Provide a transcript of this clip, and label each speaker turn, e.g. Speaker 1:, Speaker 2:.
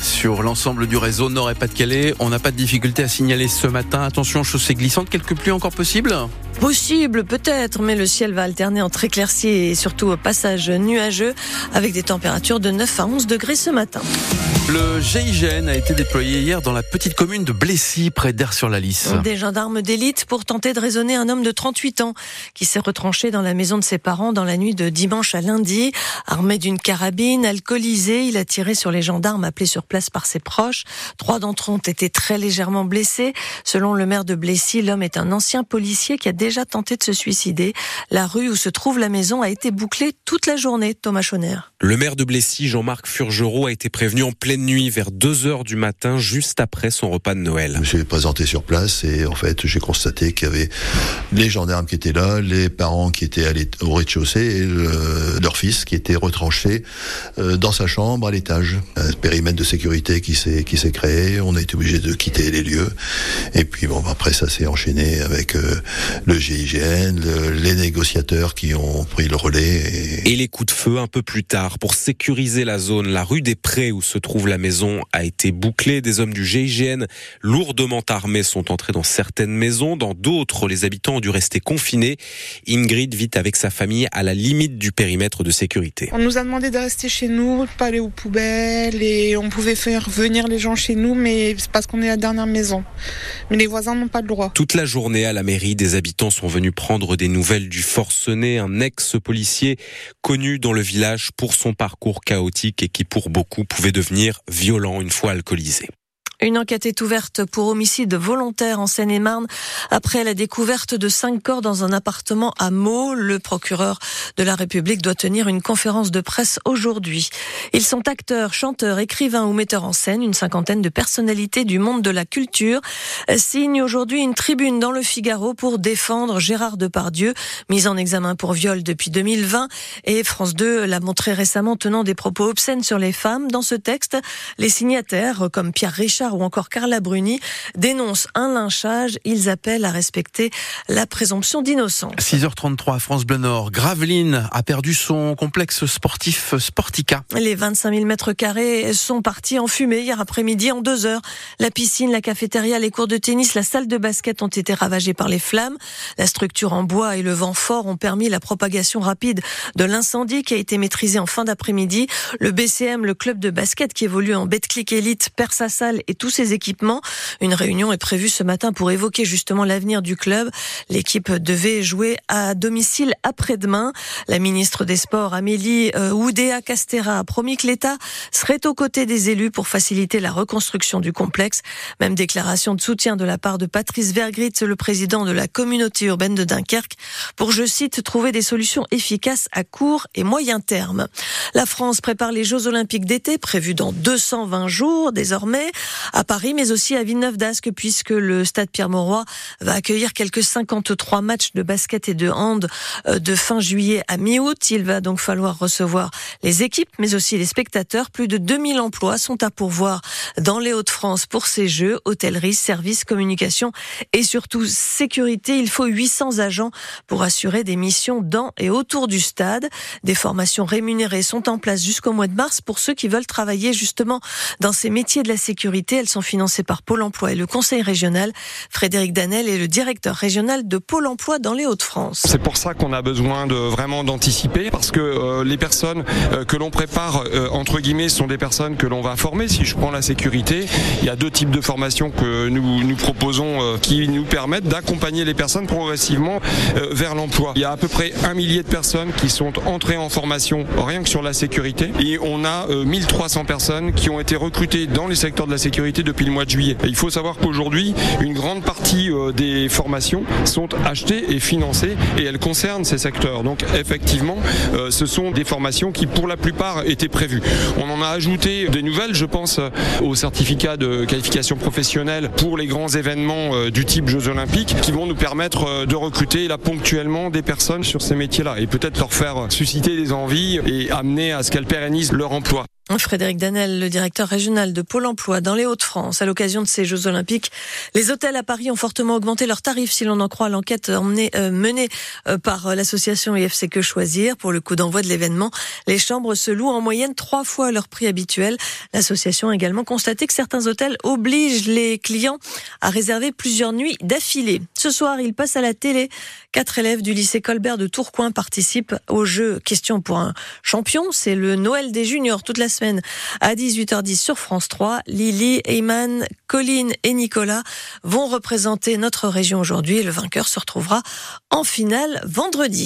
Speaker 1: sur l'ensemble du réseau Nord et Pas-de-Calais. On n'a pas de difficulté à signaler ce matin. Attention, chaussée glissante, quelques pluies encore possibles
Speaker 2: Possible, peut-être, mais le ciel va alterner entre éclaircies et surtout au passage nuageux avec des températures de 9 à 11 degrés ce matin.
Speaker 1: Le GIGN a été déployé hier dans la petite commune de Blessy, près d'Air-sur-la-Lys.
Speaker 2: Des gendarmes d'élite pour tenter de raisonner un homme de 38 ans qui s'est retranché dans la maison de ses parents dans la nuit de dimanche à lundi. Armé d'une carabine, alcoolisé, il a tiré sur les gendarmes appelés sur place par ses proches. Trois d'entre eux ont été très légèrement blessés. Selon le maire de Blessy, l'homme est un ancien policier qui a déjà tenté de se suicider. La rue où se trouve la maison a été bouclée toute la journée, Thomas Chonner.
Speaker 3: Le maire de Blessy, Jean-Marc Furgerot, a été prévenu en pleine nuit vers 2 heures du matin, juste après son repas de Noël.
Speaker 4: Je me suis présenté sur place et en fait, j'ai constaté qu'il y avait les gendarmes qui étaient là, les parents qui étaient allés au rez-de-chaussée et leur fils qui était retranché euh, dans sa chambre à l'étage. Un périmètre de sécurité qui s'est qui s'est créé. On a été obligé de quitter les lieux. Et puis bon, après ça s'est enchaîné avec euh, le GIGN, les négociateurs qui ont pris le relais.
Speaker 3: Et... et les coups de feu un peu plus tard pour sécuriser la zone. La rue des Prés où se trouve la maison a été bouclée. Des hommes du GIGN lourdement armés sont entrés dans certaines maisons. Dans d'autres, les habitants ont dû rester confinés. Ingrid vit avec sa famille à la limite du périmètre de sécurité.
Speaker 5: On nous a demandé de rester chez nous, de pas aller aux poubelles et on pouvait faire venir les gens chez nous, mais c'est parce qu'on est la dernière maison. Mais les voisins n'ont pas le droit.
Speaker 3: Toute la journée à la mairie, des habitants sont venus prendre des nouvelles du forcené, un ex-policier connu dans le village pour son parcours chaotique et qui pour beaucoup pouvait devenir violent une fois alcoolisé.
Speaker 2: Une enquête est ouverte pour homicide volontaire en Seine-et-Marne après la découverte de cinq corps dans un appartement à Meaux. Le procureur de la République doit tenir une conférence de presse aujourd'hui. Ils sont acteurs, chanteurs, écrivains ou metteurs en scène. Une cinquantaine de personnalités du monde de la culture signent aujourd'hui une tribune dans le Figaro pour défendre Gérard Depardieu, mis en examen pour viol depuis 2020. Et France 2 l'a montré récemment tenant des propos obscènes sur les femmes. Dans ce texte, les signataires, comme Pierre Richard, ou encore Carla Bruni dénoncent un lynchage. Ils appellent à respecter la présomption d'innocence.
Speaker 1: 6h33 France Bleu Nord. Graveline a perdu son complexe sportif Sportica.
Speaker 2: Les 25 000 mètres carrés sont partis en fumée hier après-midi en deux heures. La piscine, la cafétéria, les cours de tennis, la salle de basket ont été ravagés par les flammes. La structure en bois et le vent fort ont permis la propagation rapide de l'incendie qui a été maîtrisé en fin d'après-midi. Le BCM, le club de basket qui évolue en Betclic Elite, perd sa salle et tous ses équipements. Une réunion est prévue ce matin pour évoquer justement l'avenir du club. L'équipe devait jouer à domicile après-demain. La ministre des Sports, Amélie euh, Oudéa Castera, a promis que l'État serait aux côtés des élus pour faciliter la reconstruction du complexe. Même déclaration de soutien de la part de Patrice Vergrit, le président de la communauté urbaine de Dunkerque, pour, je cite, trouver des solutions efficaces à court et moyen terme. La France prépare les Jeux Olympiques d'été prévus dans 220 jours désormais à Paris, mais aussi à Villeneuve-d'Ascq, puisque le stade Pierre-Mauroy va accueillir quelques 53 matchs de basket et de hand euh, de fin juillet à mi-août. Il va donc falloir recevoir les équipes, mais aussi les spectateurs. Plus de 2000 emplois sont à pourvoir dans les Hauts-de-France pour ces Jeux, hôtellerie, services, communication et surtout sécurité. Il faut 800 agents pour assurer des missions dans et autour du stade. Des formations rémunérées sont en place jusqu'au mois de mars pour ceux qui veulent travailler justement dans ces métiers de la sécurité. Elles sont financées par Pôle emploi et le Conseil régional. Frédéric Danel est le directeur régional de Pôle emploi dans les Hauts-de-France.
Speaker 6: C'est pour ça qu'on a besoin de vraiment d'anticiper parce que euh, les personnes euh, que l'on prépare euh, entre guillemets sont des personnes que l'on va former. Si je prends la sécurité, il y a deux types de formations que nous nous proposons qui nous permettent d'accompagner les personnes progressivement vers l'emploi. Il y a à peu près un millier de personnes qui sont entrées en formation rien que sur la sécurité et on a 1300 personnes qui ont été recrutées dans les secteurs de la sécurité depuis le mois de juillet. il faut savoir qu'aujourd'hui, une grande partie euh, des formations sont achetées et financées et elles concernent ces secteurs. Donc effectivement, euh, ce sont des formations qui pour la plupart étaient prévues. On en a ajouté des nouvelles, je pense euh, au certificat de qualification professionnelle pour les grands événements du type Jeux Olympiques qui vont nous permettre de recruter là ponctuellement des personnes sur ces métiers-là et peut-être leur faire susciter des envies et amener à ce qu'elles pérennisent leur emploi.
Speaker 2: Frédéric Danel, le directeur régional de Pôle emploi dans les Hauts-de-France, à l'occasion de ces Jeux Olympiques, les hôtels à Paris ont fortement augmenté leurs tarifs, si l'on en croit l'enquête euh, menée euh, par l'association IFC Que Choisir. Pour le coup d'envoi de l'événement, les chambres se louent en moyenne trois fois leur prix habituel. L'association a également constaté que certains hôtels obligent les clients à réserver plusieurs nuits d'affilée. Ce soir, il passe à la télé. Quatre élèves du lycée Colbert de Tourcoing participent au jeu Question pour un champion. C'est le Noël des juniors toute la à 18h10 sur France 3. Lily, Eyman, Colline et Nicolas vont représenter notre région aujourd'hui et le vainqueur se retrouvera en finale vendredi.